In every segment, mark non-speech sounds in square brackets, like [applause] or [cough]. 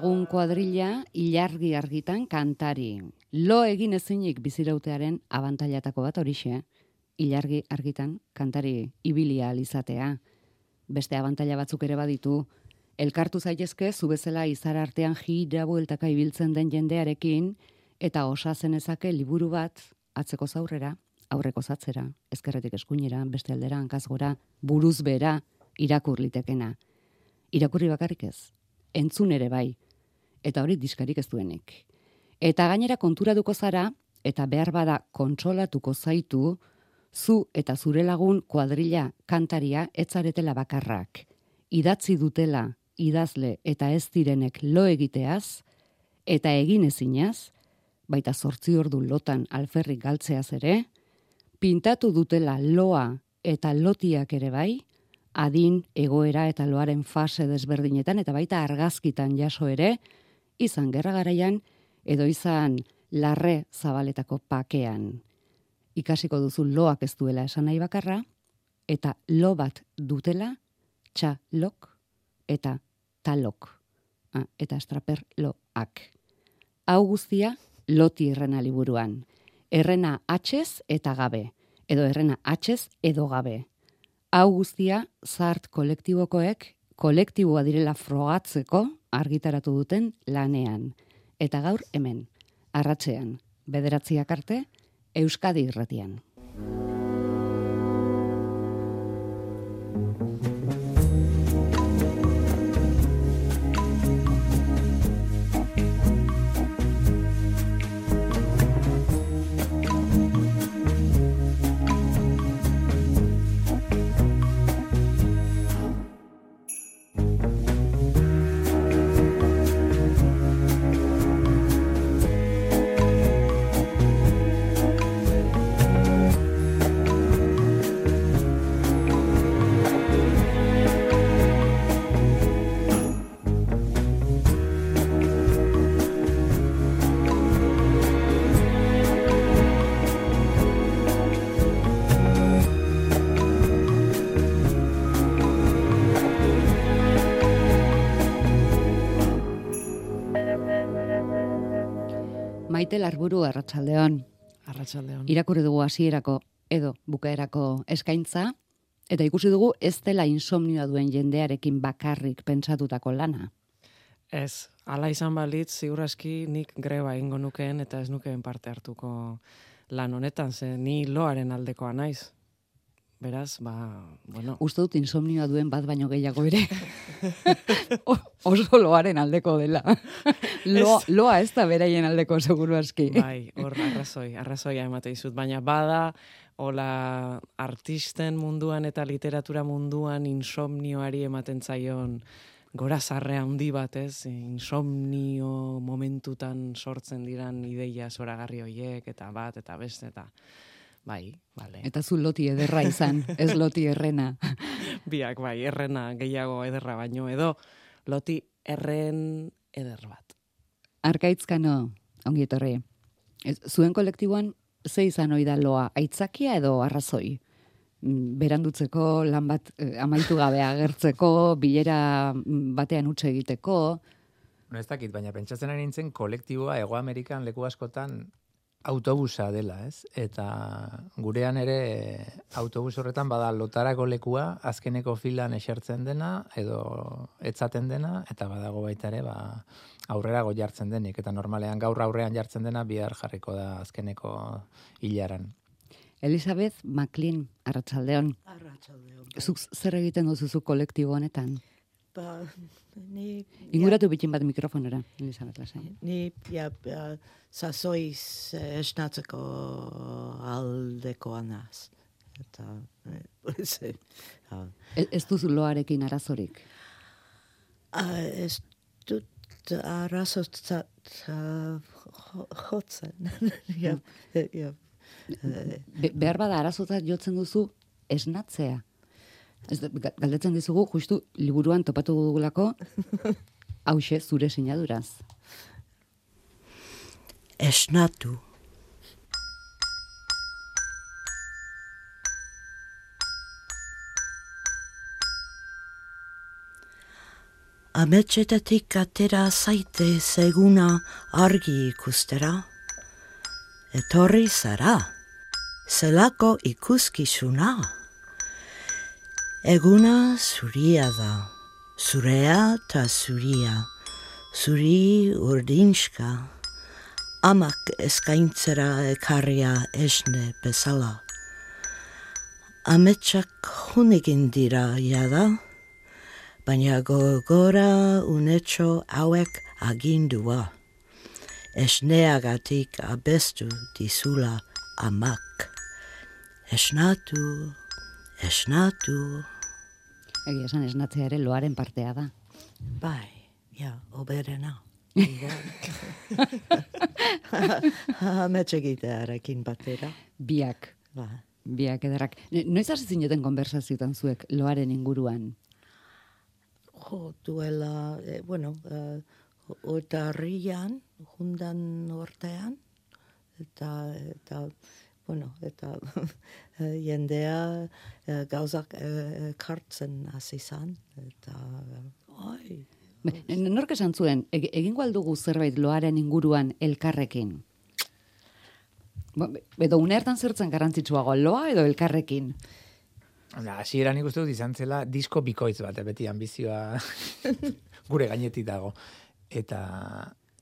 Lagun kuadrilla ilargi argitan kantari. Lo egin ezinik bizirautearen abantailatako bat horixe. Ilargi argitan kantari ibilia alizatea. Beste abantaila batzuk ere baditu. Elkartu zaitezke zu bezala izar artean jira bueltaka ibiltzen den jendearekin eta osatzen ezake liburu bat atzeko zaurrera, aurreko zatzera, ezkerretik eskuinera, beste aldera, hankazgora, buruz bera, irakur litekena. Irakurri bakarrik ez, entzun ere bai, eta hori diskarik ez duenik. Eta gainera konturaduko zara, eta behar bada kontsolatuko zaitu, zu eta zure lagun kuadrilla kantaria etzaretela bakarrak. Idatzi dutela idazle eta ez direnek lo egiteaz, eta egin ezinaz, baita zortzi ordu lotan alferrik galtzeaz ere, pintatu dutela loa eta lotiak ere bai, adin, egoera eta loaren fase desberdinetan eta baita argazkitan jaso ere, izan gerra garaian edo izan larre zabaletako pakean. Ikasiko duzu loak ez duela esan nahi bakarra, eta lo bat dutela, txa lok eta talok. Ah, eta estraper loak. Hau guztia loti errena liburuan. Errena atxez eta gabe. Edo errena atxez edo gabe. Hau guztia zart kolektibokoek kolektiboa direla frogatzeko argitaratu duten lanean. Eta gaur hemen, arratzean, bederatziak arte, Euskadi irratian. Maite Larburu arratsaldeon. Arratsaldeon. Irakurri dugu hasierako edo bukaerako eskaintza eta ikusi dugu ez dela insomnioa duen jendearekin bakarrik pentsatutako lana. Ez, ala izan balitz, ziurraski nik greba ingo nukeen eta ez nukeen parte hartuko lan honetan, ze ni loaren aldekoa naiz. Beraz, ba, bueno, Uste dut insomnioa duen bat baino gehiago ere. Oso loaren aldeko dela. Loa, loa ez da beraien aldeko seguru aski. bai, hor arrazoi, arrazoia emate dizut, baina bada, hola artisten munduan eta literatura munduan insomnioari ematen zaion gora zarre handi bat, ez? Insomnio momentutan sortzen diran ideia zoragarri hoiek eta bat eta beste eta bai, vale. Eta zu loti ederra izan, [laughs] ez loti errena. Biak bai, errena gehiago ederra baino edo loti erren eder bat. Arkaitzkano, ongi etorri. Ez, zuen kolektiboan ze izan ohi da loa, aitzakia edo arrazoi? Mm, Berandutzeko, lan bat eh, amaitu gabe agertzeko, bilera mm, batean utxe egiteko, No ez dakit, baina pentsatzen ari nintzen kolektiboa Ego Amerikan leku askotan autobusa dela, ez? Eta gurean ere autobus horretan bada lotarako lekua azkeneko filan esertzen dena edo etzaten dena eta badago baita ere ba aurrerago jartzen denik eta normalean gaur aurrean jartzen dena bihar jarriko da azkeneko hilaran. Elizabeth McLean, arratsaldeon. Arratsaldeon. Zuk zer egiten duzu zu kolektibo honetan? ba, ni... Inguratu bitin bat mikrofonera, Elisabet Lasai. Ni, ja, ja, sasoiz eh, esnatzeko aldekoa naz. Eta, eh, [laughs] ze, ja. E- Ez duzu loarekin arazorik. Ah, ez dut arazotzat uh, jotzen. [laughs] ja, ja. Eh, Be behar bada arazotzat jotzen duzu esnatzea. Ez, galdetzen dizugu, justu liburuan topatu dugulako, [laughs] hause zure sinaduraz. esnatu. Ametsetatik atera zaite zeguna argi ikustera. Etorri zara, zelako ikuskizuna. Eguna zuria da, zurea ta zuria, zuri urdinska amak eskaintzera ekarria esne bezala. Ametsak hunegin dira jada, baina gogora unetxo hauek agindua. Esneagatik abestu dizula amak. Esnatu, esnatu, Egia esan esnatzea ere loaren partea da. bai, ja, oberena. [laughs] Ametxegitearekin batera. Biak, Ba. biak ederrak. Ne- Noiz hasi zineten konversazioetan zuek loaren inguruan? Jo, duela, eh, bueno, eh, otarrian, jundan ortean, eta, eta, bueno, eta [laughs] eh, jendea eh, gauzak eh, kartzen hasi zan, eta, oi, n- Nork esan zuen, eg- egingo aldugu zerbait loaren inguruan elkarrekin? Be- Edo une hartan zertzen garrantzitsuago, loa edo elkarrekin? Hora, hasieran nik uste dut izan zela disko bikoitz bat, beti ambizioa [laughs] gure gainetik dago. Eta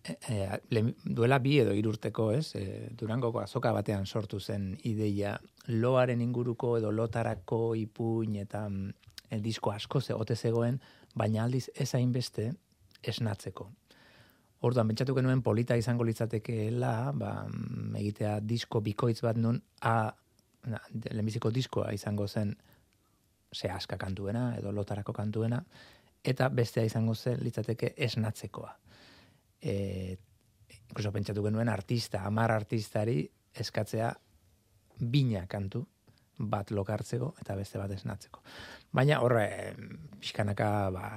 e, e, lehen- duela bi edo irurteko, ez, e, Durangoko azoka batean sortu zen ideia loaren inguruko edo lotarako ipuin eta mm, el disko asko zegote zegoen, baina aldiz ez hainbeste esnatzeko. Orduan, pentsatu genuen polita izango litzatekeela, ba, mm, egitea disko bikoitz bat nun, a, na, lehenbiziko diskoa izango zen ze aska kantuena edo lotarako kantuena, eta bestea izango zen litzateke esnatzekoa. E, incluso pentsatu genuen artista, amar artistari eskatzea bina kantu, bat lokartzeko eta beste bat esnatzeko. Baina horre, pixkanaka, ba,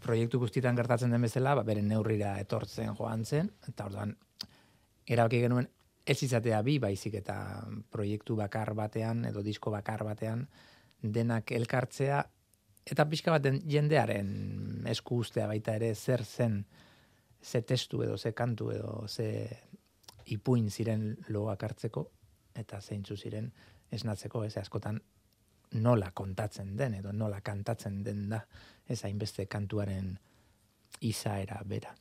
proiektu guztietan gertatzen den bezala, ba, beren neurrira etortzen joan zen, eta orduan, erabaki genuen ez izatea bi, baizik eta proiektu bakar batean, edo disko bakar batean, denak elkartzea, eta pixka baten jendearen esku ustea baita ere zer zen, ze testu edo ze kantu edo ze ipuin ziren loak hartzeko, eta zeintzu ziren esnatzeko, ez askotan nola kontatzen den edo nola kantatzen den da, ez hainbeste kantuaren izaera bera.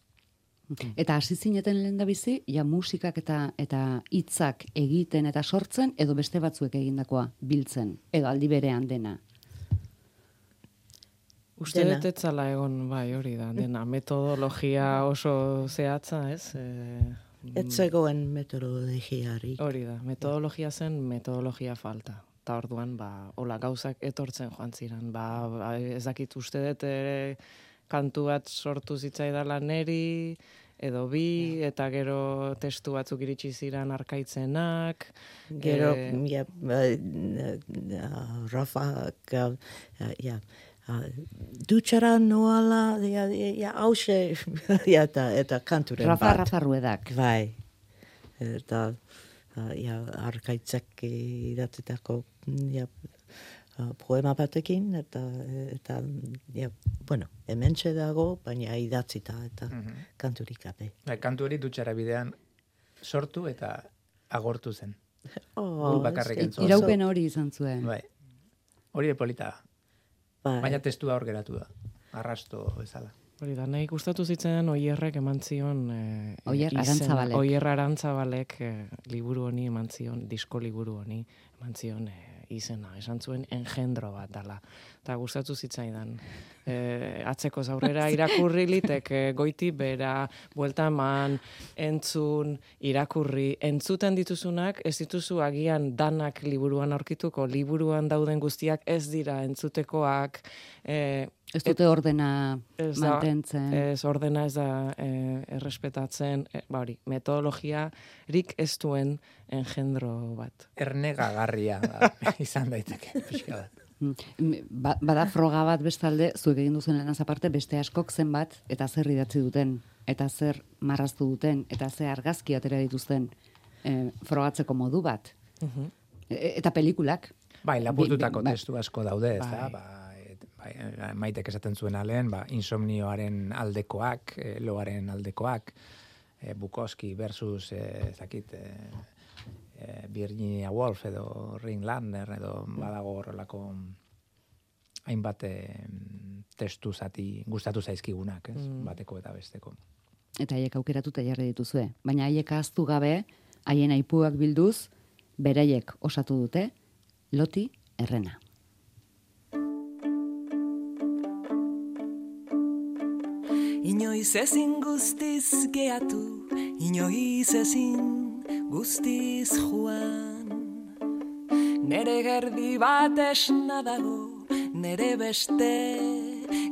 Eta hasi zineten lehen da bizi, ja musikak eta eta hitzak egiten eta sortzen, edo beste batzuek egindakoa biltzen, edo aldi berean dena. Uste dut ez zala egon, bai, hori da, dena, metodologia oso zehatza, ez? E, ez zegoen metodologiari. Hori da, metodologia zen metodologia falta. Eta orduan, ba, hola, gauzak etortzen joan ziren. Ba, ba, ez dakit uste dut ere kantu bat sortu zitzaidala neri, edo bi, eta gero testu batzuk iritsi ziren arkaitzenak. Gero, Eh, ja, eh, Rafa, ja, ja, ah, dutxara noala, ja, ja, hause, [laughs] ja, eta, eta kanturen Rafa, bat. Rafa Ruedak. Bai, eta, ja, arkaitzak idatzitako, ja, poema batekin, eta, eta, ja, bueno, hementxe dago, baina idatzita, eta kanturik gabe. Bai, kantu hori dutxara bidean sortu eta agortu zen. [laughs] Oh, bakarrik entzun. Iraupen hori izan zuen. Bai. Hori de polita. Bai. baina testua hor geratu da. Arrasto bezala. Hori da, nahi gustatu zitzen oierrek eman zion... E, Oier. Arantzabalek. Oier Arantzabalek e, liburu honi eman zion, disko liburu honi eman zion e, izena, esan zuen engendro bat dala. Eta gustatu zitzaidan. E, atzeko zaurrera [laughs] irakurri litek e, goiti bera, buelta eman, entzun, irakurri, entzuten dituzunak, ez dituzu agian danak liburuan aurkituko, liburuan dauden guztiak ez dira entzutekoak, e, Ez dute ordena Ez da, mantentzen. Ez ordena ez da e, errespetatzen, e, ba hori, metodologia rik ez duen engendro bat. Ernegagarria da, [laughs] izan daiteke, pixka bat. Mm, Ba, bada froga bat bestalde, zuek egin duzen lanaz aparte, beste askok zenbat, eta zer idatzi duten, eta zer marraztu duten, eta zer argazki atera dituzten e, frogatzeko modu bat. Mhm. E, eta pelikulak. Bai, lapurtutako bai. testu asko daude, ez da? Bai. Ba, et, bai, maitek esaten zuen alen, ba, insomnioaren aldekoak, e, loaren aldekoak, e, Bukowski versus, e, ez dakit, e, Virginia Woolf edo Ring Lander edo badago horrelako hainbat e, testu zati gustatu zaizkigunak, ez? Mm. Bateko eta besteko. eta haiek aukeratuta jarri dituzue. Baina haiek ahaztu gabe, haien aipuak bilduz, beraiek osatu dute, loti errena. Inoiz ezin guztiz geatu, inoiz ezin guztiz joan. Nere gerdi bat esna dago, nere beste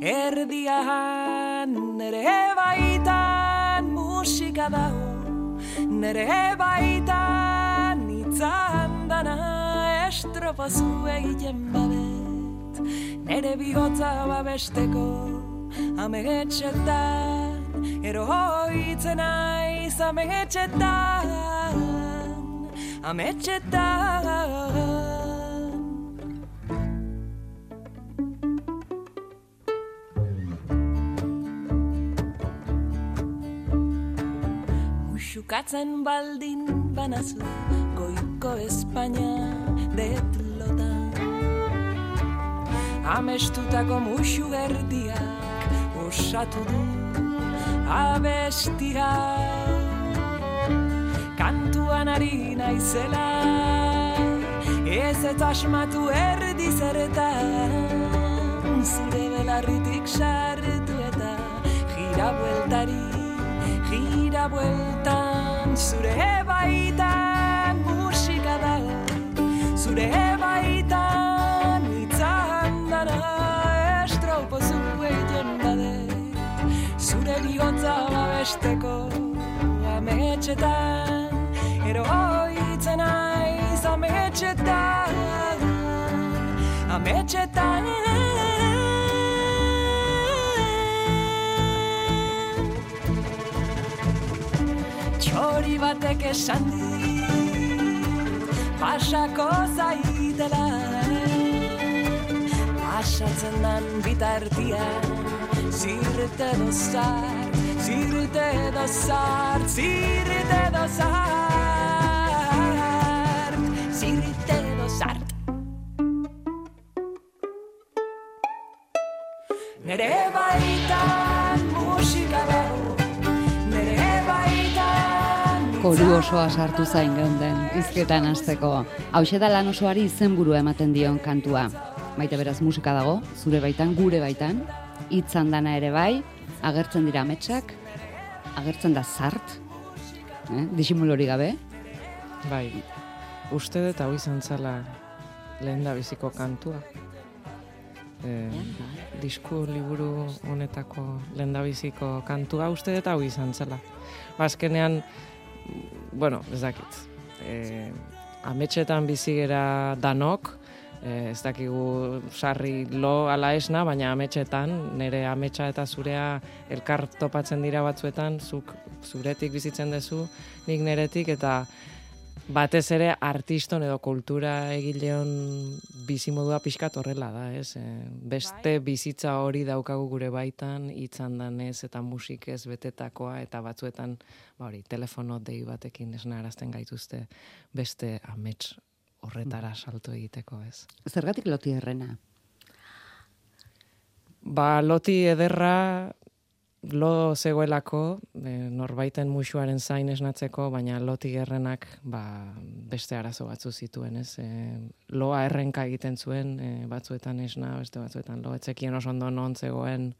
erdian, nere baitan musika dago, nere baitan itzan dana estropazu egiten babet, nere bihotza babesteko amegetxetan, eroitzen aiz amegetxetan, ametxetan. Muxukatzen baldin banazu goiko Espainia detlota Amestutako muxu gerdiak osatu du abestia. Kantuan ari naizela ez eta asmatu erdi zeretan Zure belarritik sartu eta gira bueltari gira bueltan. Zure baitan musika dago Zure baitan babesteko ametxetan Eroitzen aiz ametxetan Ametxetan. Txori batek esan dit Pasako zaitela Pasatzen dan bitartian Zirte dozart, zirte dozart, zirte dozart Zirte dozart Nere baitan musika dago. Nere baitan Koru osoa sartu zain geunden, izketan hasteko. Hauxe da lan osoari izenburua ematen dion kantua. Baita beraz musika dago, zure baitan, gure baitan, hitzan dana ere bai, agertzen dira ametsak, agertzen da zart, eh? disimulori gabe, Bai, uste dut hau izan zala lehen da biziko kantua. E, disku liburu honetako lehen da biziko kantua uste dut hau izan zela. Bazkenean, bueno, ez dakit. E, ametxetan bizi gera danok, e, ez dakigu sarri lo ala esna, baina ametxetan, nire ametsa eta zurea elkar topatzen dira batzuetan, zuk zuretik bizitzen duzu, nik neretik, eta batez ere artiston edo kultura egileon bizimodua pixkat horrela da, ez? E, beste bizitza hori daukagu gure baitan, hitzan danez eta musikez betetakoa, eta batzuetan, ba hori, telefono dei batekin esnarazten gaituzte beste amets horretara salto egiteko, ez? zergatik loti errena. Ba, loti ederra lo zegoelako, e, norbaiten musuaren zain esnatzeko, baina loti errenak ba, beste arazo batzu zituen, ez? E, loa errenka egiten zuen, e, batzuetan esna, beste batzuetan lo, etzekien oso ondo non zegoen,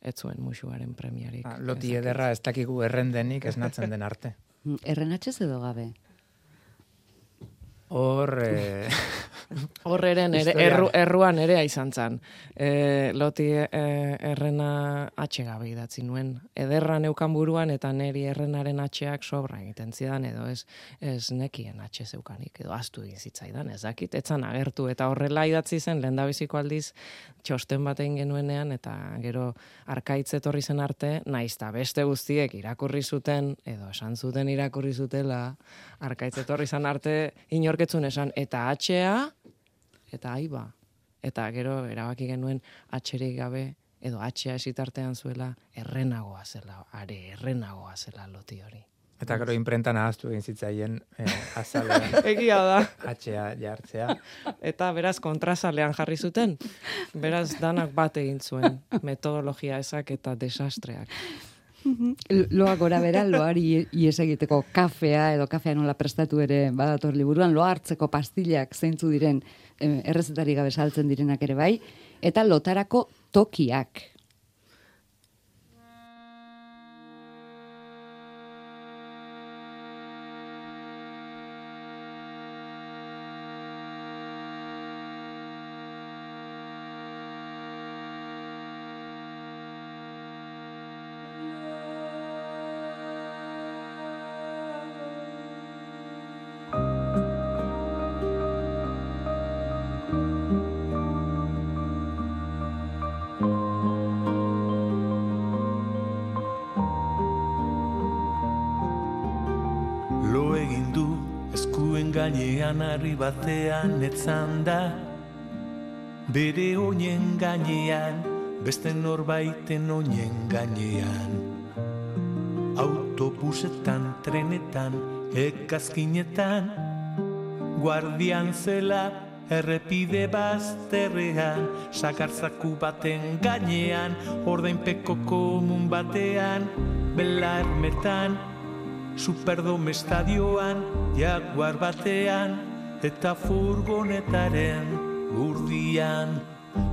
ez zuen musuaren premiarik. Ah, loti ederra ez dakigu errendenik esnatzen den arte. [laughs] Errenatxez edo gabe. Hor, eh, [laughs] Horreren ere, erru, erruan ere izan zan. E, loti e, errena atxe gabe idatzi nuen. Ederra neukan buruan eta neri errenaren atxeak sobra egiten zidan edo ez, ez nekien atxe zeukanik edo astu egin zitzaidan ez dakit. Etzan agertu eta horrela idatzi zen lehendabiziko aldiz txosten bat egin genuenean eta gero arkaitz etorri zen arte, naiz eta beste guztiek irakurri zuten edo esan zuten irakurri zutela arkaitz etorri zen arte inorketzun esan eta atxea eta aiba. Eta gero erabaki genuen atxerik gabe edo atxea esitartean zuela errenagoa zela, are errenagoa zela loti hori. eta gero imprentan ahaztu egin zitzaien eh, azalean [laughs] Egia da. atxea jartzea. Eta beraz kontrasalean jarri zuten. Beraz danak bat egin zuen metodologia ezak eta desastreak. Loa gora bera, loari ies egiteko kafea edo kafea nola prestatu ere badator liburuan, loa hartzeko pastillak zeintzu diren errezetari gabe saltzen direnak ere bai, eta lotarako tokiak. Harri batean etzan da. Bere oinen gainean, beste norbaiten oinen gainean. Autobusetan, trenetan, ekazkinetan Guardian zela errepide bazterrean. Sakartzaku baten gainean, ordainpeko komun batean Belarmetan, Superdome estadioan, jaguar batean, eta furgonetaren gurdian,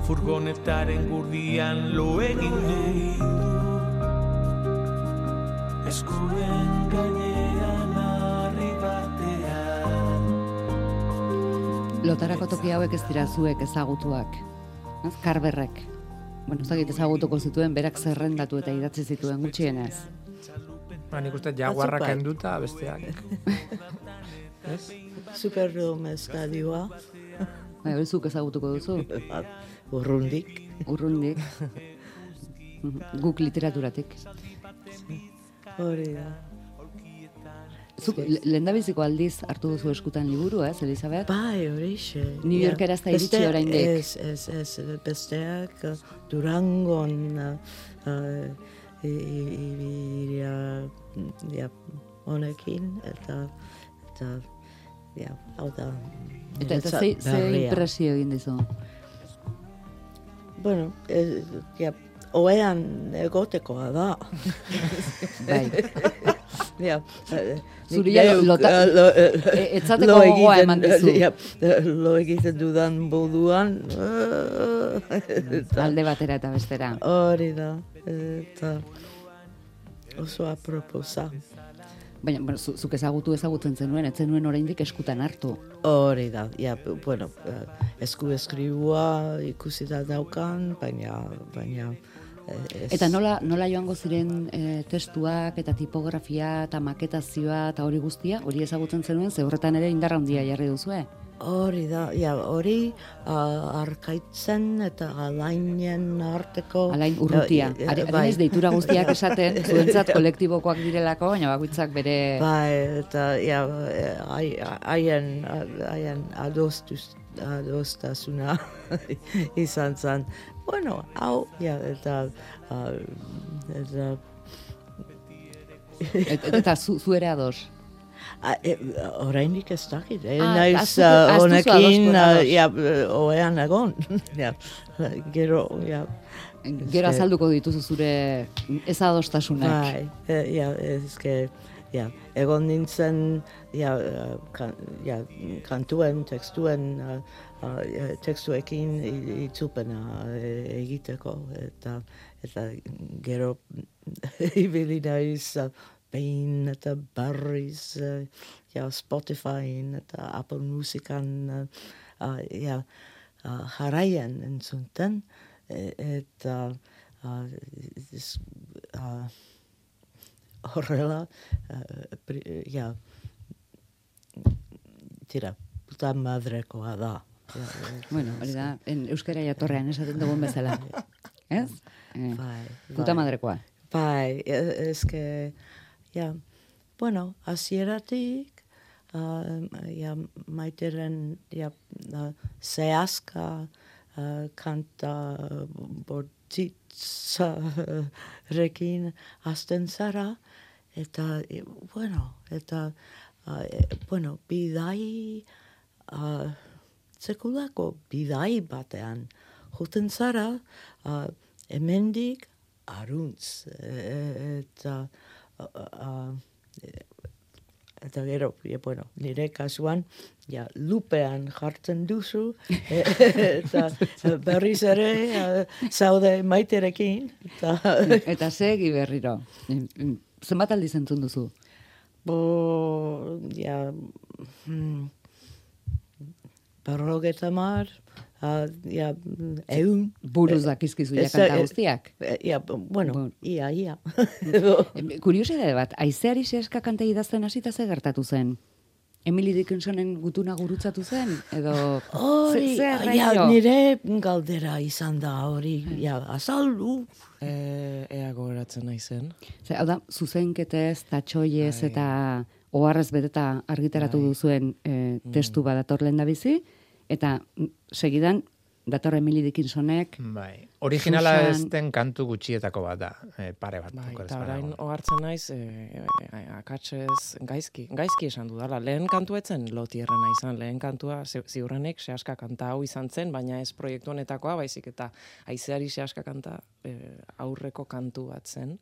furgonetaren gurdian lo egin du. Eskuen gainean harri batean. Lotarako toki hauek ez dira zuek ezagutuak. Ez, Karberrek. Bueno, ezagutuko zituen, berak zerrendatu eta idatzi zituen gutxienez. Ba, nik uste jaguarrak bai. kenduta besteak. [laughs] Ez? Superdome estadioa, Bai, hori zuk ezagutuko duzu, [laughs] urrundik. urrundik. Guk literaturatik. Hori da. Zuk le- lehendabiziko aldiz hartu duzu eskutan liburu, ez, Elizabeth? Bai, horixe. New Yorkera ez da iritsi oraindik. Ez, ez, ez, besteak uh, Durangon uh, i- i- ibiria ja, honekin, eta, eta, ja, hau da. Eta, eta ze, ze impresio egin dizu? Bueno, eh, ja, oean egotekoa da. [laughs] Bai. [laughs] ja, eh, Zuri ja lota- eh, lo, eh, E- etzateko lo gogoa egiten- eman dizu. [laughs] Ja, lo egiten dudan eta Alde batera eta bestera. Hori da, eta oso aproposa. Baina, bueno, zu, zuk ezagutu ezagutzen zenuen, ez zenuen oraindik eskutan hartu. Hori da, ja, bueno, eh, esku eskribua ikusi da daukan, baina, baina, eh, ez. Eta nola, nola joango ziren e, testuak eta tipografia eta maketazioa eta hori guztia, hori ezagutzen zenuen, ze horretan ere indarra handia jarri duzue. Hori da, ja, hori uh, arkaitzen eta alainen arteko... Alain urrutia. Eh, eh, Are, bai. adinez, deitura guztiak esaten, [laughs] zuentzat kolektibokoak direlako, baina bakoitzak bere... Bai, eta ja, hai- haien haien adostuz adostasuna [laughs] izan zen. Bueno, hau, ja, eta, uh, eta Et, et- eta zu, zu ere ados. E, Orainik ez dakit, eh? Ah, naiz astuzu honekin, uh, ados. ja, oean egon. [laughs] ja, gero, ja, Gero azalduko dituzu zure ezadostasunak. bai, e, ja, ezke, ja, egon nintzen, ja, kan, ja, kantuen, tekstuen, uh, uh, tekstuekin itzupena egiteko, eta, eta gero [laughs] ibili naiz uh, behin eta barriz, uh, ja, Spotifyn eta Apple Musikan, uh, uh, ja, uh, jarraian entzunten, e, eta uh, ez, uh, horrela, uh, pri, ja, tira, puta madrekoa da. Ja, Bueno, hori da, en euskara jatorrean esaten dugun bezala. [laughs] Ez? Eh, bai, puta bai. madrekoa. Bai, e- ez que, ja, bueno, hasieratik, uh, ja, maiteren, ja, uh, zehazka uh, kanta bortitza rekin hasten zara, eta, bueno, eta, uh, bueno, bidai, uh, sekulako bidai batean, juten zara, uh, hemendik aruntz, eta, uh, uh, eta gero, e, bueno, nire kasuan, ja, lupean jartzen duzu, e, [laughs] eta berriz ere uh, zaude maiterekin, eta, Eta segi berriro. Zenbat aldiz entzun duzu? bo, ja, hmm, berrogeta mar, uh, ja, eun. Buruz dakizkizu ja Ez, kanta eh, guztiak. Eh, Ja, bueno, Bueno. ia, ia. [laughs] Em, Kuriosidade bat, aizeari seska kanta idazten hasita ze gertatu zen? Emily Dickinsonen gutuna gurutzatu zen? Edo Hori, ze, ze ja, nire galdera izan da hori, ja, azaldu. E, ea gogoratzen naizen. Ze, hau da, zuzenketez, tatxoiez Bai. eta oharrez beteta argitaratu Bai. duzuen e, testu badator lehen da bizi, eta mm, segidan, dator Emily Dickinsonek, Bai. Originala Susan- ez den kantu gutxietako bat da, eh, pare bat. Bai, eta orain ohartzen naiz, e, e, akatsez, gaizki, gaizki esan dudala. Lehen kantuetzen lotierrena izan, lehen kantua zi- ziurrenik sehaska kanta hau izan zen, baina ez proiektu honetakoa, baizik eta aizeari sehaska kanta e, aurreko kantu bat zen.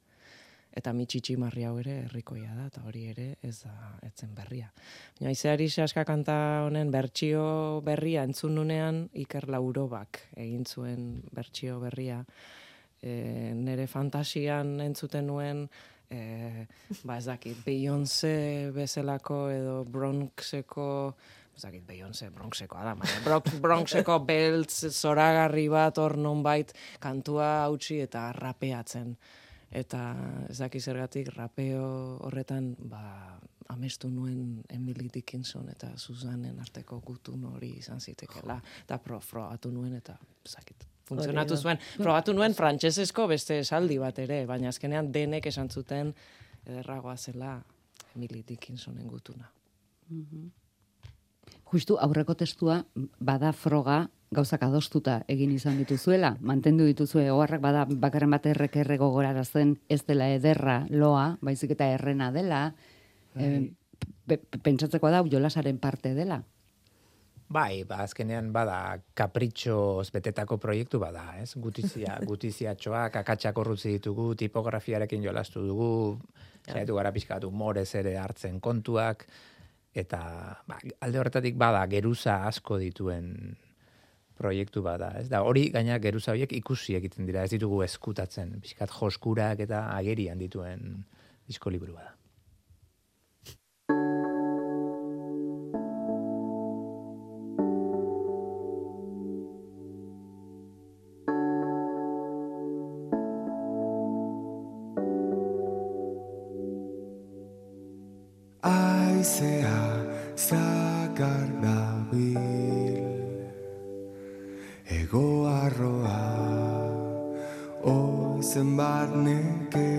Eta mitxitxi marri hau ere herrikoia da, eta hori ere ez da etzen berria. Baina aizeari sehaska kanta honen bertsio berria entzun nunean Iker Laurobak egin zuen bertsio berria e, nere fantasian entzuten nuen e, ba ez dakit Beyoncé bezalako edo Bronxeko ez dakit Beyoncé Bronxekoa da, baina Bronx, Bronxeko beltz zoragarri bat hor nonbait kantua hautsi eta rapeatzen. Eta ez dakit zergatik rapeo horretan ba, amestu nuen Emily Dickinson eta Susanen arteko gutun hori izan zitekela. Eta pro, frogatu nuen eta ez dakit. Funtzionatu zuen. Probatu nuen frantsesezko beste esaldi bat ere, baina azkenean denek esan zuten ederragoa zela Emily Dickinsonen gutuna. Justu aurreko testua bada froga gauzak adostuta egin izan dituzuela, mantendu dituzue oharrak bada bakarren bat errek erre gogorarazten ez dela ederra loa, baizik eta errena dela, e, pe- pe- pentsatzekoa da jolasaren parte dela. Bai, ba, azkenean bada kapritxoz betetako proiektu bada, ez? Gutizia, [laughs] gutiziatxoak, akatsak horrutzi ditugu, tipografiarekin jolastu dugu, saiatu gara pixka bat humorez ere hartzen kontuak, eta ba, alde horretatik bada geruza asko dituen proiektu bada, ez? Da hori gaina geruza horiek ikusi egiten dira, ez ditugu eskutatzen, pixkat joskurak eta agerian dituen disko liburu bada. Aizea zakar dabil Ego arroa Oizen barneke Bultzada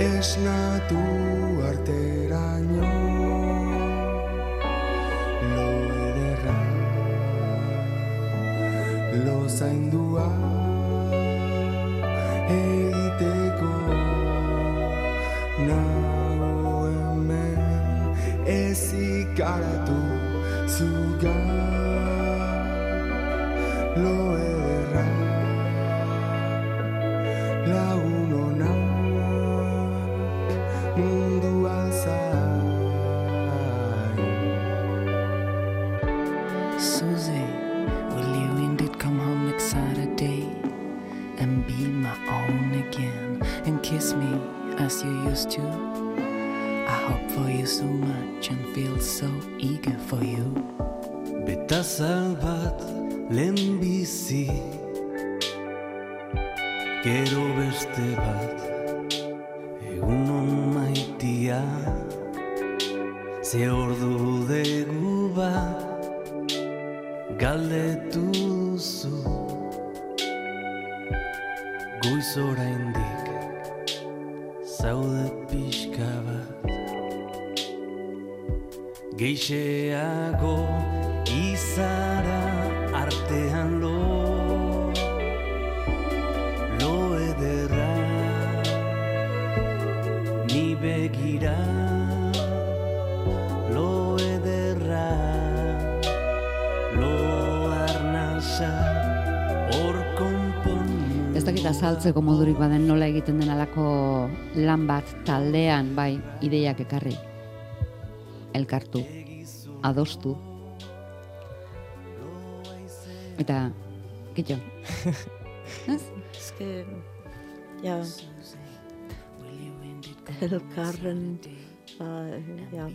esnatu arteraino lo ederra lo zaindua egiteko nago hemen ez ikaratu zuga lo dakit azaltzeko modurik baden nola egiten den alako lan bat taldean, bai, ideiak ekarri. Elkartu, adostu. Eta, kitxo. [laughs] Ez? Es que, ja, elkarren, uh, ja,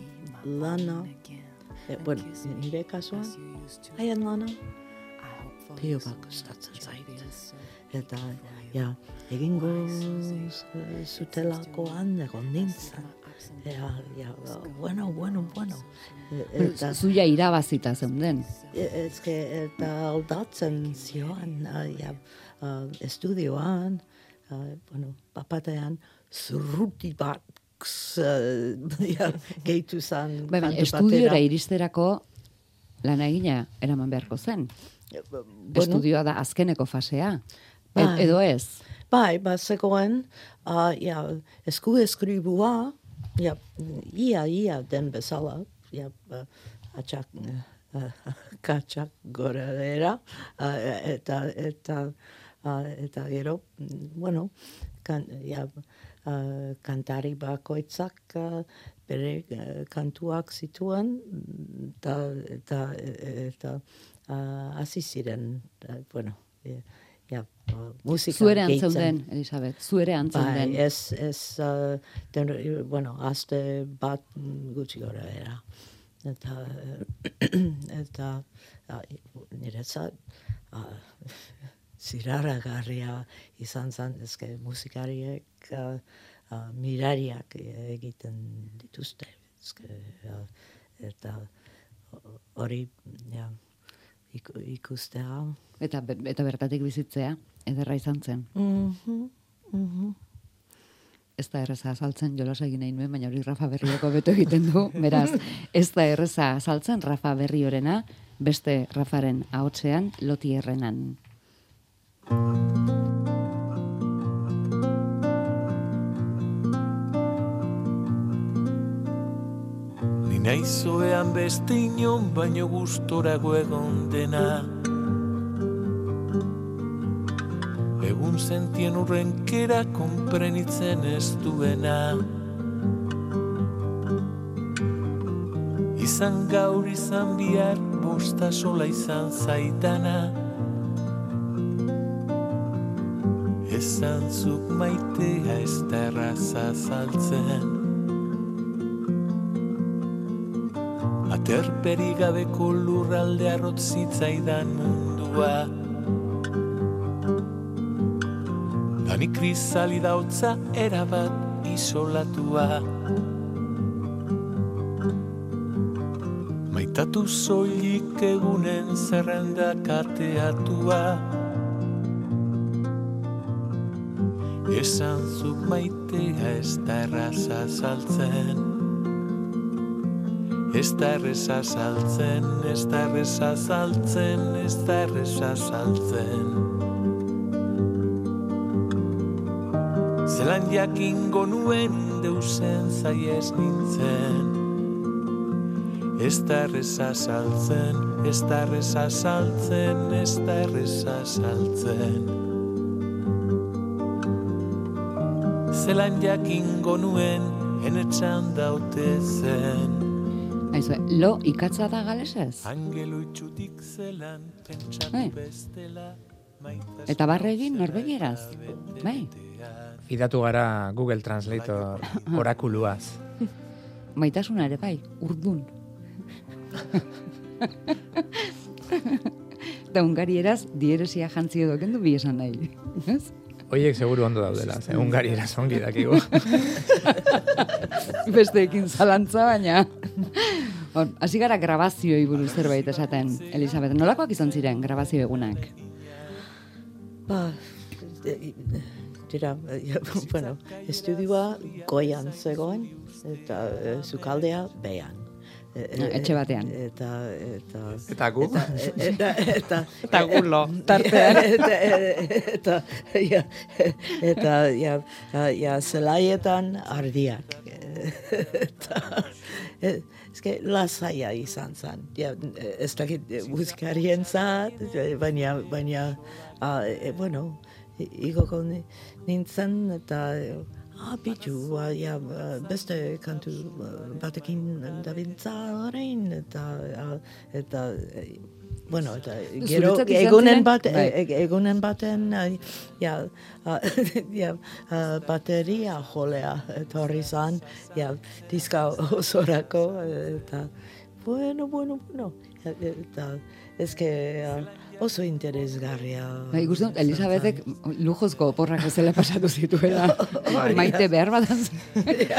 lana, eh, bueno, nire kasuan, haien lana, pio bat gustatzen zait. Eta, ja, egingo zutelakoan egon nintzen. Ja, ja, bueno, bueno, bueno. E- Eta, Zuia irabazita zeunden. Ez que eta aldatzen zioan, ja, estudioan, bueno, papatean, zurruti bat uh, ja, gehitu zen. Bai, baina, estudiora iristerako lan egina eraman beharko zen. Bueno, Estudioa da azkeneko fasea. Bai. edo ez. Bai, ba, zegoen, uh, ja, esku eskribua, ja, ia, ia den bezala, ja, uh, atxak, uh, [laughs] katxak gora dera, uh, eta, eta, uh, eta gero, bueno, kan, ja, uh, kantari bakoitzak uh, bere uh, kantuak zituen, eta, eta, eta uh, hasi ziren, uh, bueno, eh, ja, uh, musika Zuere gehitzen. antzeuden, Elisabet, zuere antzeuden. Bai, ez, ez, uh, den, bueno, azte bat gutxi gora era. Eta, eh, [clears throat] eta, uh, niretzat, uh, ziraragarria izan zen, ezke musikariek uh, uh, mirariak egiten dituzte. Ezke, uh, eta hori, ja, iku, ikustea. Eta, eta bertatik bizitzea, ederra izan zen. Mhm, mhm. Ez da erreza azaltzen jolas egin nahi nuen, baina hori Rafa Berrioko beto egiten du. [laughs] Beraz, ez da erreza azaltzen Rafa Berriorena, beste Rafaren ahotsean loti naizoean beste inon baino gustorago egon dena. Egun sentien urrenkera konprenitzen ez duena. Izan gaur izan bihar bosta sola izan zaitana. Esan zuk maitea ez da erraza saltzen Aterperi gabeko lurralde arrot zitzaidan mundua. Dani krisali dautza erabat isolatua. Maitatu soilik egunen zerrenda kateatua Esan zuk maitea ez da erraza saltzen Ez da erreza saltzen, ez da erreza saltzen, ez da erreza saltzen. Zelan jakingo nuen deusen zaiez nintzen. Ez da erreza saltzen, ez da erreza saltzen, ez da erreza saltzen. Zelan jakingo nuen, enetxan daute zen. Aizue, lo ikatza da galesez? Angelo itxutik zelan pentsatu Bai. bestela Eta barre egin norbegieraz? Bai, Idatu gara Google Translator [laughs] orakuluaz. maitasuna ere bai, urdun. [laughs] Eta ungarieraz dieresia jantzi edo kendu bi esan nahi. Ez? Hoiek seguru ondo daudela, ze Ungariera ongi dakigu. [laughs] Besteekin zalantza, baina... Bon, hasi gara grabazioei buruz zerbait esaten, Elisabeth. Nolakoak izan ziren grabazio egunak? Ba, e, dira, e, [laughs] bueno, estudioa goian zegoen, eta e, zukaldea behan. E, e, Etxe batean. Eta, eta, Eta gu? eta, eta, eta, Eta gulo, tartean. [laughs] eta, eta, ja, eta, ja, ja, zelaietan ardiak. eta, e, eske, lasaia izan zen. Ja, ez dakit e, musikarien zat, baina, baina, e, bueno, igoko ni- nintzen, eta, bitu, ah, ja, ah, beste kantu ah, batekin dabiltza orain, eta, ah, eta, eh, Bueno, eta gero egunen bat, Bai. e- egunen baten, ja, [laughs] ja, bateria jolea etorri zan, ja, diska osorako, eta, bueno, bueno, bueno, eta, ezke, ah, oso interesgarria. Ba, ikusten dut, Elisabetek lujozko oporrak ezela pasatu zituela. Maite behar badaz.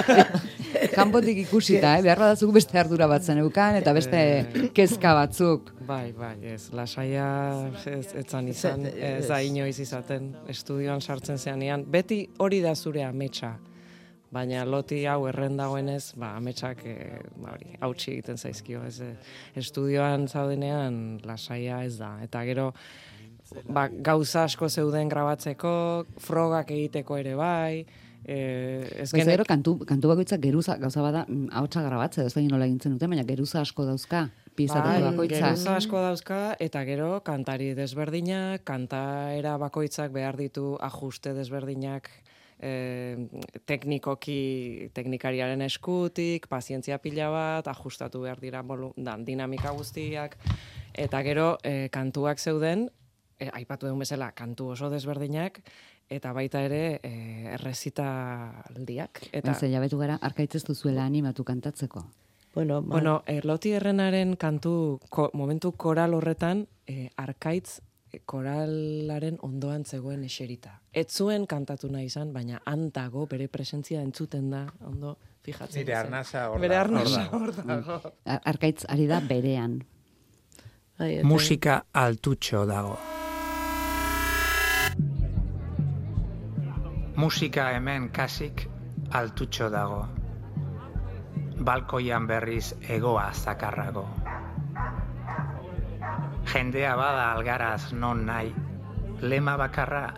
[laughs] Kanpotik ikusita, eh? behar badazuk beste ardura bat zeneukan, eta beste kezka batzuk. Bai, bai, ez, lasaia ez, etzan izan, ez da inoiz izaten, estudioan sartzen zeanean, beti hori da zure ametsa, baina loti hau erren dagoenez, ba, ametsak, e, ba, hori, hautsi egiten zaizkio, ez, e, estudioan zaudenean lasaia ez da, eta gero, ba, gauza asko zeuden grabatzeko, frogak egiteko ere bai, e, ez gero, kantu, kantu bakoitzak geruza, gauza bada, mm, ahotsa grabatze, ez da nola egintzen dute, baina geruza asko dauzka, piezatako Bai, bakoitzak. geruza asko dauzka, eta gero kantari desberdinak, kantaera bakoitzak behar ditu ajuste desberdinak e, teknikoki, teknikariaren eskutik, pazientzia pila bat, ajustatu behar dira bolu, dan, dinamika guztiak, eta gero e, kantuak zeuden, e, aipatu dugun bezala, kantu oso desberdinak, eta baita ere e, errezitaldiak. Eta, Eta jabetu gara, arkaitzez duzuela animatu kantatzeko. Bueno, ma, Bueno, Erloti Errenaren kantu, ko, momentu koral horretan, eh, arkaitz eh, koralaren ondoan zegoen eserita. Ez zuen kantatu nahi izan, baina antago bere presentzia entzuten da, ondo fijatzen. Nire zen. arnasa hor Bere da- arnasa hor hor dago. Ar- Arkaitz ari da berean. eta- Musika altutxo dago. Musika hemen kasik altutxo dago. Balkoian berriz egoa zakarrago. Jendea bada algaraz non nahi, lema bakarra,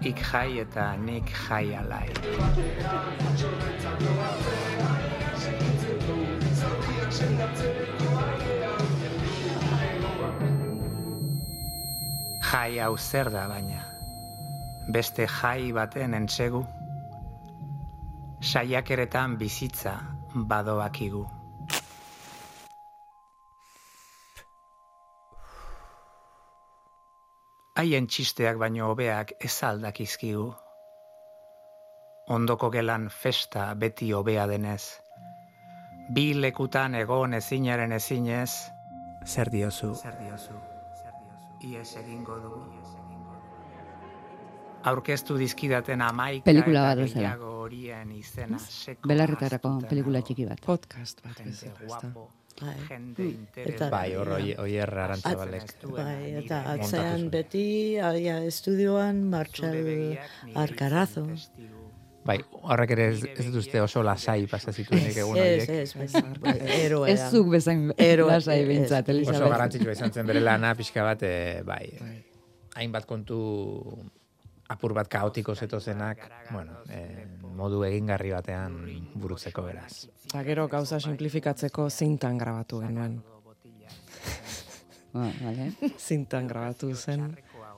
ik jai eta nik jai alai. Jai hau zer da baina, beste jai baten entsegu, saiakeretan bizitza badoakigu. Haien txisteak baino hobeak ez aldakizkigu. Ondoko gelan festa beti hobea denez. Bi lekutan egon ezinaren ezinez. Zer diozu? Zer diozu? Ies egingo dugu. Aurkeztu dizkidaten amaika Pelikula bat bezala. horien izena seko ahaztuta pelikula txiki bat. Podcast bat bezala, ezta? guapo, Bai. jende Mm. interes- Eta- Bai, hor oi- oier arantzabalek. Bai, eta atzean beti, aia, estudioan, Martxal Arkarazo. Bai, horrek ere ez, ez dut uste oso lasai pasa zituenik egun Ez, horiek. ez, ez, [laughs] bai, eroa. Ez zuk bezain lasai ez. behintzat, Oso garrantzitsua izan zen bere lana, pixka bat, e, bai, hainbat kontu apur bat kaotiko zetozenak, bueno, e, modu egingarri batean burutzeko beraz. Eta gero gauza simplifikatzeko zintan grabatu genuen. Ba, vale. [laughs] Zintan grabatu zen.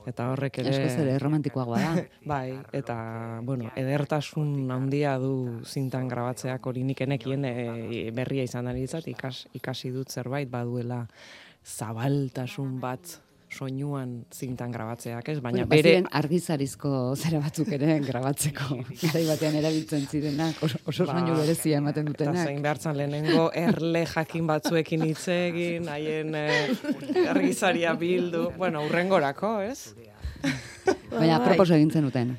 Eta horrek ere... Eskoz ere romantikoagoa da. [laughs] Bai, eta, bueno, edertasun handia du zintan grabatzeak hori nik enekien e, berria izan danitzat, ikas, ikasi dut zerbait baduela zabaltasun bat soinuan zintan grabatzeak, ez? Baina Bueno, bere... argizarizko zera batzuk ere grabatzeko. [laughs] Garai batean erabiltzen zirenak, oso, oso Ba, soinu berezia ematen Eta dutenak. zein behartzen lehenengo erle jakin batzuekin hitz egin, haien eh, argizaria bildu, bueno, urrengorako, ez? Baina Bai. proposo egin zenuten.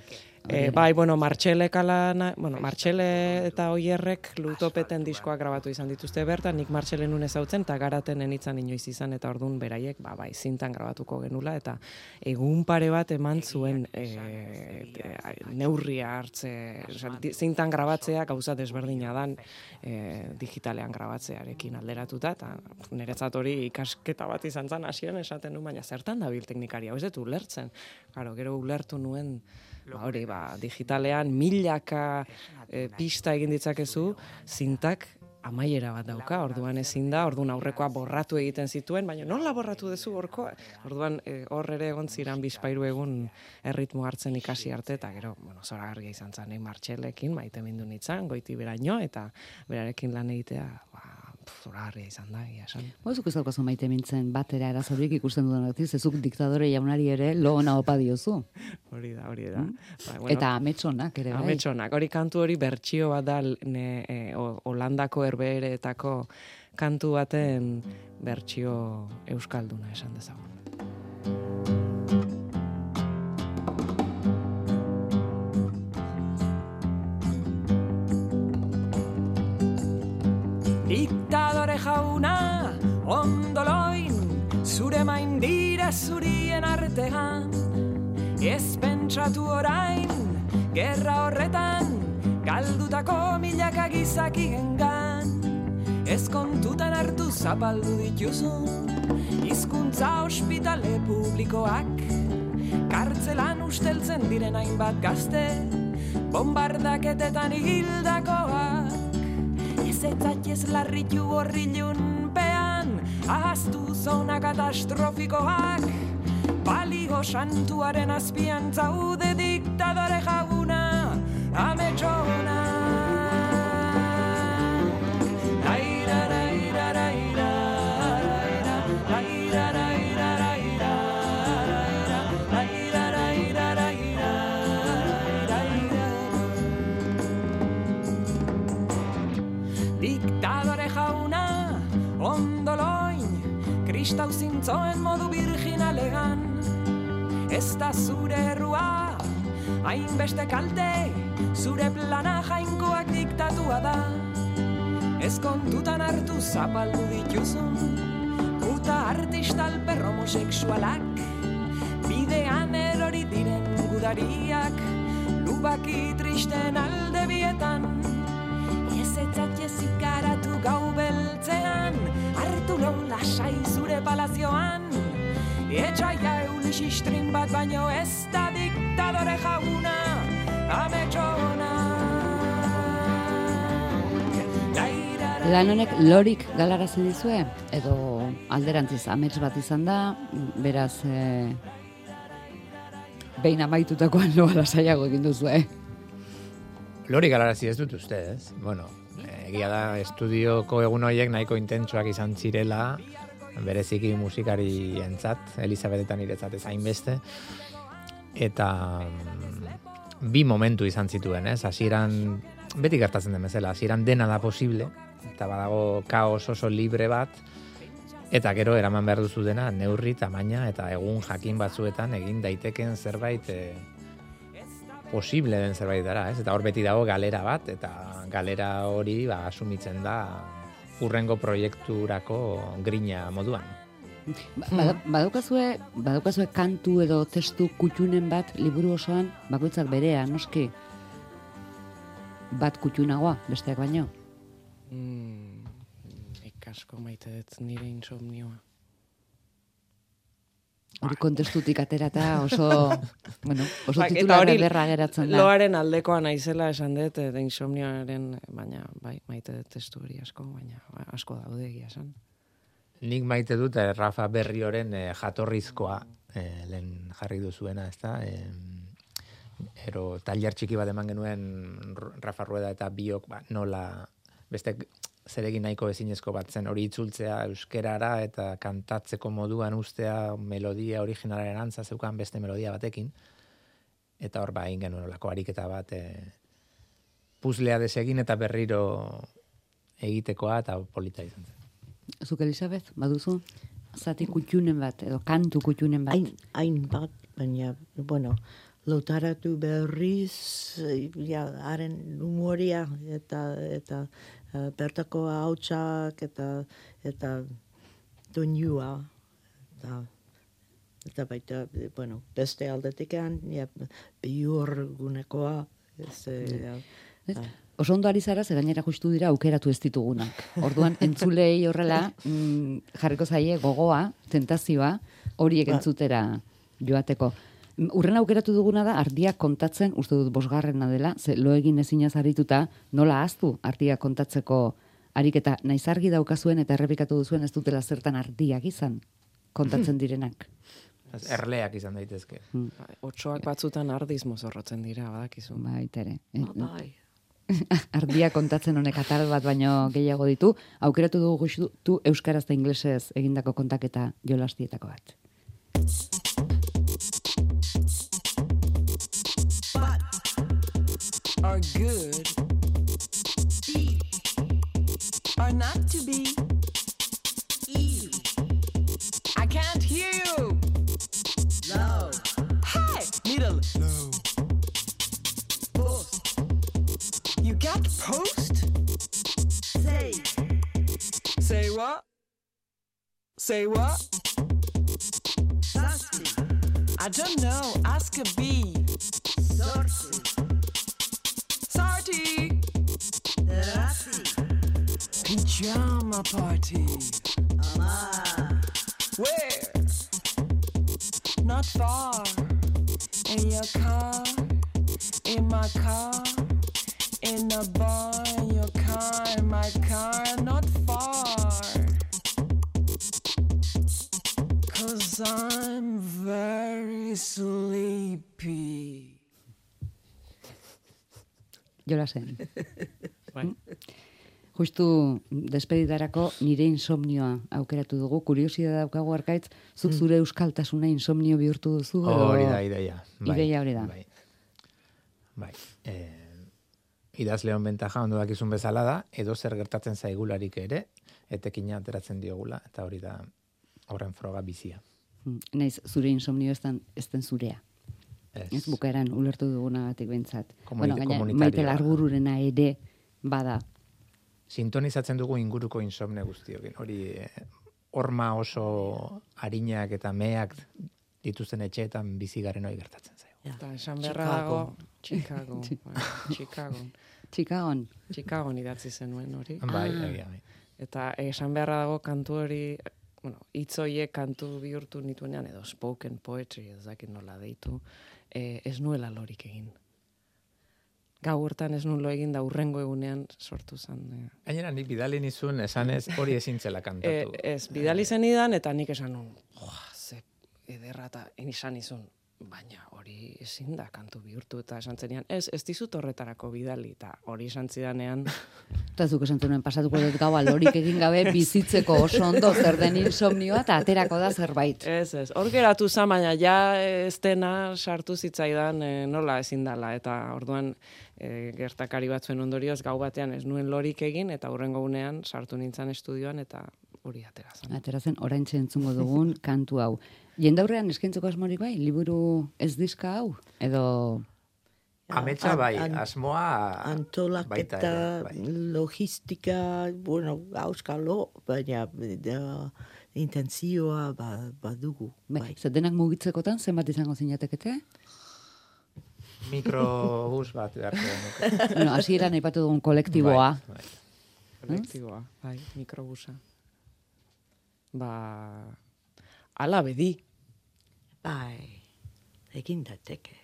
E, bai, bueno, Martxelek alana, bueno, Martxele eta Oierrek lutopeten diskoak grabatu izan dituzte bertan, nik Martxelen nun ezautzen, eta garaten enitzan inoiz izan, eta ordun beraiek, ba, bai, zintan grabatuko genula, eta egun pare bat eman zuen e, neurria hartze, zintan grabatzea gauza desberdina dan e, digitalean grabatzearekin alderatuta, eta niretzat hori ikasketa bat izan zen hasieran esaten du, baina zertan dabil teknikaria, hau? Ez dut ulertzen. Claro, gero ulertu nuen, hori, ba, digitalean milaka e, pista egin ditzakezu, zintak amaiera bat dauka, orduan ezin da, orduan aurrekoa borratu egiten zituen, baina nola borratu duzu horkoa? Orduan e, hor ere egon ziran bizpairu egun erritmo hartzen ikasi arte, eta gero, bueno, zoragarria izan zen, nahi martxelekin, maite mindu nitzan, goiti beraino, eta berarekin lan egitea, ba, zoragarria izan da, ia esan. Mozuk ez daukazu maite mintzen batera erazorik ikusten duen ez ezuk diktadore jaunari ere lo ona opa diozu. [laughs] Hori da, hori da. Ba, Mm. Eta ametsonak ere bai. Ametsonak, hori kantu hori bertsio bat da ne, e, Holandako herbeeretako kantu baten bertsio euskalduna esan dezagun. Diktadore jauna, ondoloin, zure main dira zurien artean, Ez pentsatu orain, gerra horretan, galdutako milaka gizaki gengan. Ez kontutan hartu zapaldu dituzun, hizkuntza ospitale publikoak. Kartzelan usteltzen diren hainbat gazte, bombardaketetan hildakoak. Ez etzatez larritu horrilun pean, ahaztu zona katastrofikoak. Balio santuaren azpian zaude diktadore jaguna, ametsona. Zintzoen modu virginalegan. Ez da zure errua, hainbeste kalte, zure plana jainkoak diktatua da. Ez kontutan hartu zapaldu dituzun, puta artista alper homoseksualak, bidean erori diren gudariak, lubaki tristen alde bietan, Ez etzatez ikaratu gau beltzean, hartu non zure palazioan, Etxaia eulisi string bat baino ez da diktadore jaguna Ametxona Lan honek lorik galarazi dizue edo alderantziz amets bat izan da, beraz e, behin amaitutakoan loa lasaiago egin duzu, eh? Lori galarazi ez dut uste, ez? Bueno, egia da estudioko egun horiek nahiko intentsuak izan zirela, bereziki musikari entzat, Elizabetetan iretzat ez hainbeste, eta mm, bi momentu izan zituen, ez? Hasieran beti gertatzen den bezala, hasieran dena da posible, eta badago kaos oso libre bat, eta gero eraman behar duzu dena neurri, tamaina, eta egun jakin batzuetan egin daiteken zerbait e, posible den zerbait dara, ez? Eta hor beti dago galera bat, eta galera hori ba, asumitzen da urrengo proiekturako grina moduan. Ba- bada- Badaukazue, badaukazue kantu edo testu kutxunen bat liburu osoan bakoitzak berea, noski. Bat kutxunagoa, besteak baino. Mm, nik asko maite dut nire insomnioa. Hori kontestutik aterata oso, [laughs] bueno, oso eta titular hori ederra geratzen da. Loaren aldekoa naizela esan dut, eta insomnioaren, baina, bai, maite dut testu hori asko, baina ba, asko daude egia esan. Nik maite dut eh, Rafa Berrioren eh, jatorrizkoa eh, lehen jarri duzuena, ez da? ero tailer txiki bat eman genuen Rafa Rueda eta biok ba, nola beste zeregin nahiko ezinezko bat zen hori itzultzea euskerara eta kantatzeko moduan ustea melodia originalaren antza zeukan beste melodia batekin eta hor ba egin genuen olako ariketa bat e, puzzlea desegin eta berriro egitekoa eta polita izan zen. Zuk Elisabeth, baduzu? Zati kutxunen bat, edo kantu kutxunen bat. Hain, hain bat, baina, bueno, lotaratu berriz, eh, ja, haren humoria eta, eta eh, bertako hautsak eta, eta doinua. Eta, eta baita, eh, bueno, beste aldetikan, ja, biur gunekoa, ez, eh, Ez? ah. Oso ondo ari zara, ze gainera justu dira aukeratu ez ditugunak. Orduan, entzulei horrela, [laughs] mm, jarriko zaie gogoa, tentazioa, horiek Ba. entzutera joateko. Urren aukeratu duguna da, ardiak kontatzen, uste dut bosgarrena dela, ze lo egin ezinaz arituta, nola aztu ardiak kontatzeko ariketa naiz argi daukazuen eta errepikatu duzuen ez dutela zertan ardiak izan kontatzen direnak. Ez, Erleak izan daitezke. Bai, Otsoak batzutan ardiz mozorrotzen dira, badakizu. Baitere. Eh, bai. [laughs] ardia kontatzen honek atal bat baino gehiago ditu, aukeratu dugu justu euskaraz eta inglesez egindako kontaketa jolastietako bat. Are good are not to be I can't hear you. Low. High. Middle. Low. Post. You got post? Say. Say what? Say what? Ask me. I don't know. Ask a bee. Sorty. Pajama party. Uh-huh. Where? Not far. In your car. In my car. In a bar. In your car. In my car. Not far. Cause I'm very sleepy. Jolasen. [laughs] Bai. Justu despedidarako nire insomnioa aukeratu dugu. Kuriosia daukagu arkaitz, zuk zure euskaltasuna insomnio bihurtu duzu. edo- Hori da, ideia. Ideia hori da. Bai. bai. E, idazleon bentaja ondo dakizun bezala da, edo zer gertatzen zaigularik ere, etekina ateratzen diogula, eta hori da horren froga bizia. Mm, Naiz, zure insomnio ez den, ez den zurea. Ez. Ez bukaeran ulertu dugunagatik. Komunite- bueno, gaina, maite larbururena ere bada. Sintonizatzen dugu inguruko insomne guztiokin. Hori eh, horma oso harinak eta meak dituzten etxeetan bizi garen hori gertatzen zaigu. Eta esan beharra Chicago. dago, [laughs] Chicago, bai, Chicago. Txikagon. Chicagon idatzi zenuen hori. Bai, Ah. egia, bai. Eta esan beharra dago kantu hori bueno, itzoiek kantu bihurtu nituenean, edo spoken poetry, ez dakit nola deitu, e, ez nuela lorik egin. Gau hortan ez nulo egin da urrengo egunean sortu zen. E, Gainera, nik bidali nizun esanez hori ezin zela [laughs] e, kantatu. ez, bidali zen idan, eta nik esan nun, joa, ze ederra eta esan izun, baina hori ezin da kantu bihurtu, eta esan zenian, ez, ez dizut horretarako bidali, eta hori esan zidanean, [laughs] Eta zuk esan zuen, pasatuko dut gaua lorik egin gabe bizitzeko oso ondo zer den insomnioa eta aterako da zerbait. Ez, ez. Hor geratu za, baina ja ez dena sartu zitzaidan e, nola ezin dala. Eta orduan e, gertakari batzuen ondorioz gau batean ez nuen lorik egin, eta hurrengo unean sartu nintzen estudioan, eta hori atera zen. Atera zen, orain entzungo dugun [laughs] kantu hau. Jendaurrean eskaintzeko asmorik bai, liburu ez diska hau? Edo Ametsa bai, an- asmoa baita antolaketa, ere, bai. logistika, bueno, auskalo, baina da, intentzioa ba, badugu. bai, Bai. ze denak mugitzekotan zenbat izango zinatekete? Mikrobus bat beharko [laughs] bueno, hasieran aipatu dugun kolektiboa. Bai, bai. Kolektiboa, bai, mikrobusa. Ba, ala bedi. Bai, egin dateke.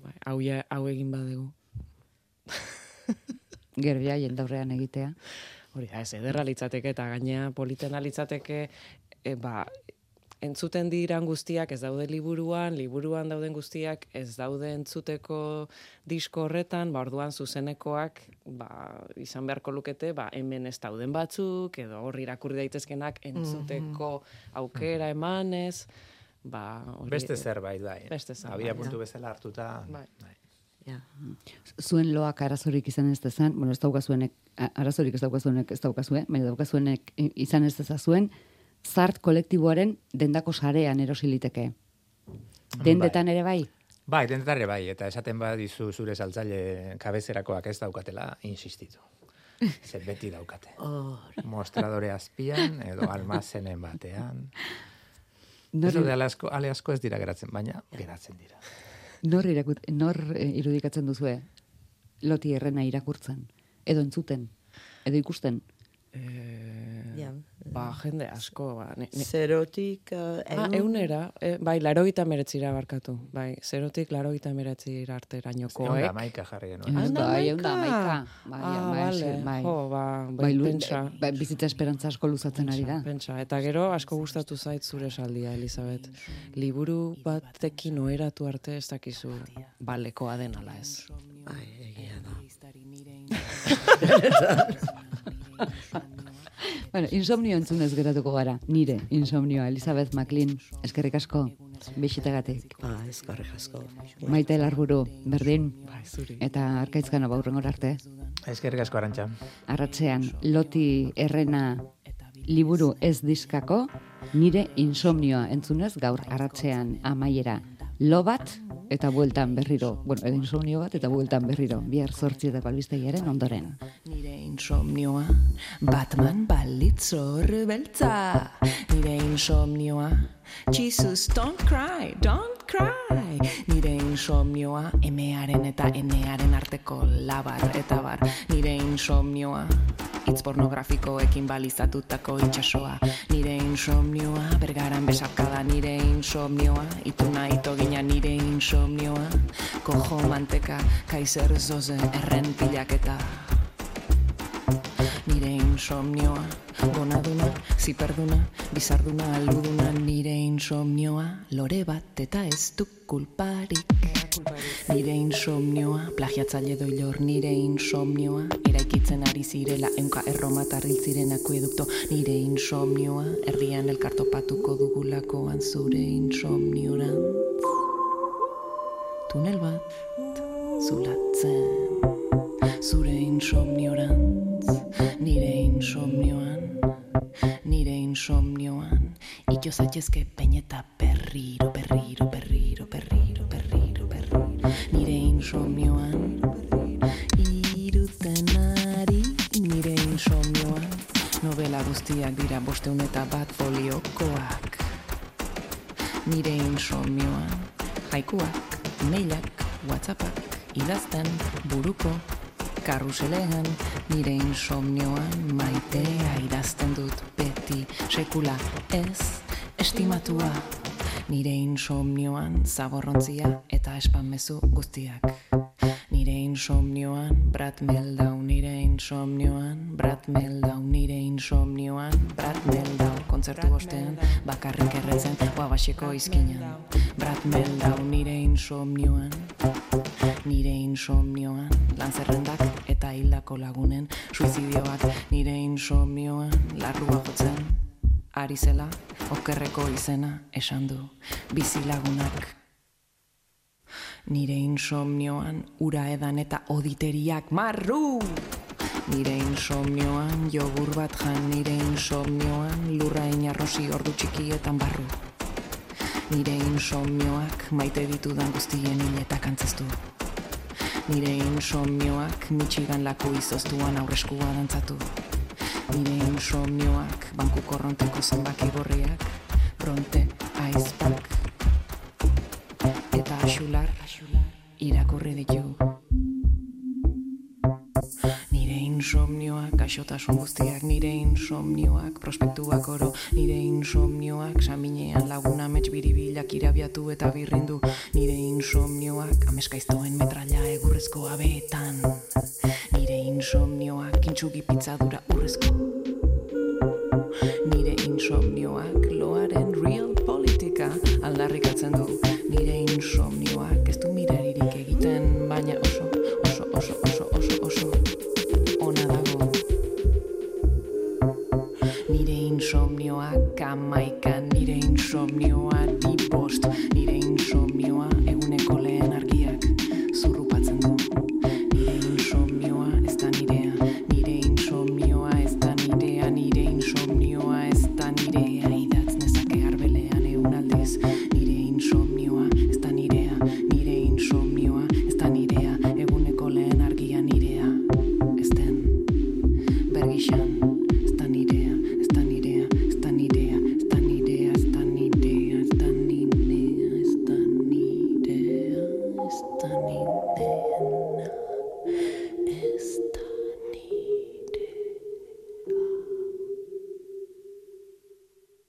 Bai, hau, ja- hau egin badegu. [laughs] Gero ja, jendaurrean egitea. Hori da, ez ederra litzateke eta gainea politena litzateke, e, ba, entzuten diran guztiak ez daude liburuan, liburuan dauden guztiak ez daude entzuteko disko horretan, ba, orduan zuzenekoak ba, izan beharko lukete, ba, hemen ez dauden batzuk, edo hor irakurri daitezkenak entzuteko aukera emanez, ba, hori, Beste zerbait, bai. Beste zerbait, Abia ja. puntu bezala hartuta. Bai. Ja. Zuen loak arazorik izan ez dezan, bueno, ez daukazuenek, arazorik ez daukazuenek ez daukazue, baina daukazuenek izan ez dezazuen, zart kolektiboaren dendako sarean erosi liteke. Dendetan ere bai? Bai, dentare bai, eta esaten badizu zure saltzaile kabezerakoak ez daukatela, insistitu. Ze beti daukate. [laughs] Mostradore azpian, edo almazenen batean. Ez Nor, daude ale asko, ale asko ez dira geratzen, baina geratzen dira. nor, irakut, nor eh, irudikatzen duzue loti errena irakurtzen? Edo entzuten? Edo ikusten? Eh, ja. Ba, jende asko, ba, ne, ne, Zerotik, uh, Ah, eunera, e, bai, laro gita meretzira barkatu. Bai, zerotik laro gita meretzira arterainokoek. Eunda maika jarri genuen. Eunda, bai, eunda hamaika. hamaika. Bai, ah, bai, vale. bai. Jo, ba, bai, Bai, pentsa. bai, bizitza esperantza asko luzatzen ari da. Pentsa, eta gero asko gustatu zait zure saldia, Elizabeth. Liburu batekin oheratu arte ez dakizu balekoa den ala ez. Bai, egia da. [laughs] Bueno, insomnio entzunez geratuko gara. Nire insomnioa, Elizabeth McLean, eskerrik asko, bixitagatik. Ba, eskarrik asko. Maite larburu, berdin, zuri. eta arkaizkana baurrengor arte. Eskerrik asko arantxa. Arratzean, loti errena liburu ez diskako, nire insomnioa entzunez gaur arratzean amaiera. Lo bat eta bueltan berriro. Bueno, edo insomnio bat eta bueltan berriro. Bihar zortzi eta balbistegiaren ondoren. Nire insomnioa, Batman balitzor beltza. Nire insomnioa, Jesus, don't cry, don't cry. Nire insomnioa, emearen eta enearen arteko labar eta bar. Nire insomnioa, hitz pornografikoekin balizatutako itxasoa. Nire insomnioa, bergaran besarkada nire insomnioa. Ituna itogina nire insomnioa. Kojo manteka, kaiser zoze, erren pilaketa. Nire insomnioa, gonaduna, ziperduna, bizarduna, aluduna, nire insomnioa, lore bat eta ez du kulparik. Nire insomnioa, plagiatzaile doilor, nire insomnioa, eraikitzen ari zirela, eunka erromatar hil ziren akuedukto, nire insomnioa, herrian elkartopatuko dugulakoan. Zure insomniorantz. Tunel bat, zulatzen, zure insomniorantz, nire insomnioan, nire insomnioan, ito zaitezke peñeta berriro, berriro, berriro, berriro, berriro, berriro, nire insomnioan, iruten ari, nire insomnioan, novela guztiak dira bosteun eta bat foliokoak, nire insomnioan, jaikuak, mailak, whatsappak, idazten, buruko, karruselean, nire insomnioan maitea idazten dut beti sekula ez estimatua. Nire insomnioan zaborrontzia eta espanmezu guztiak. Insomnioan Brad Meldau, nire insomnioan Brad Meldau, nire insomnioan Brad Meldau, kontzertu ostean bakarrik erretzen guabasiko izkinan. Brad Meldau, nire insomnioan. Nire insomnioan. Lan zerrendak eta hildako lagunen suizidioak nire insomnioan. Larrua jotzen ari zela okerreko izena esan du. Bizi lagunak nire insomnioan ura edan eta oditeriak marru Nire insomnioan jogur bat jan, nire insomnioan lurra inarrosi ordu txikietan barru. Nire insomnioak maite ditudan guztien hiletak antzaztu. Nire insomnioak Michigan laku izoztuan aurreskua dantzatu. Nire insomnioak banku korronteko zenbaki gorriak, bronte, aizpak, axular, irakurri ditu. Nire insomnioak, gaixotasun guztiak, nire insomnioak, prospektuak oro, nire insomnioak, saminean laguna mets biribilak irabiatu eta birrindu, nire insomnioak, ameskaiztoen metralla egurrezko abeetan, nire insomnioak, intxugi pitzadura urrezko, nire insomnioak,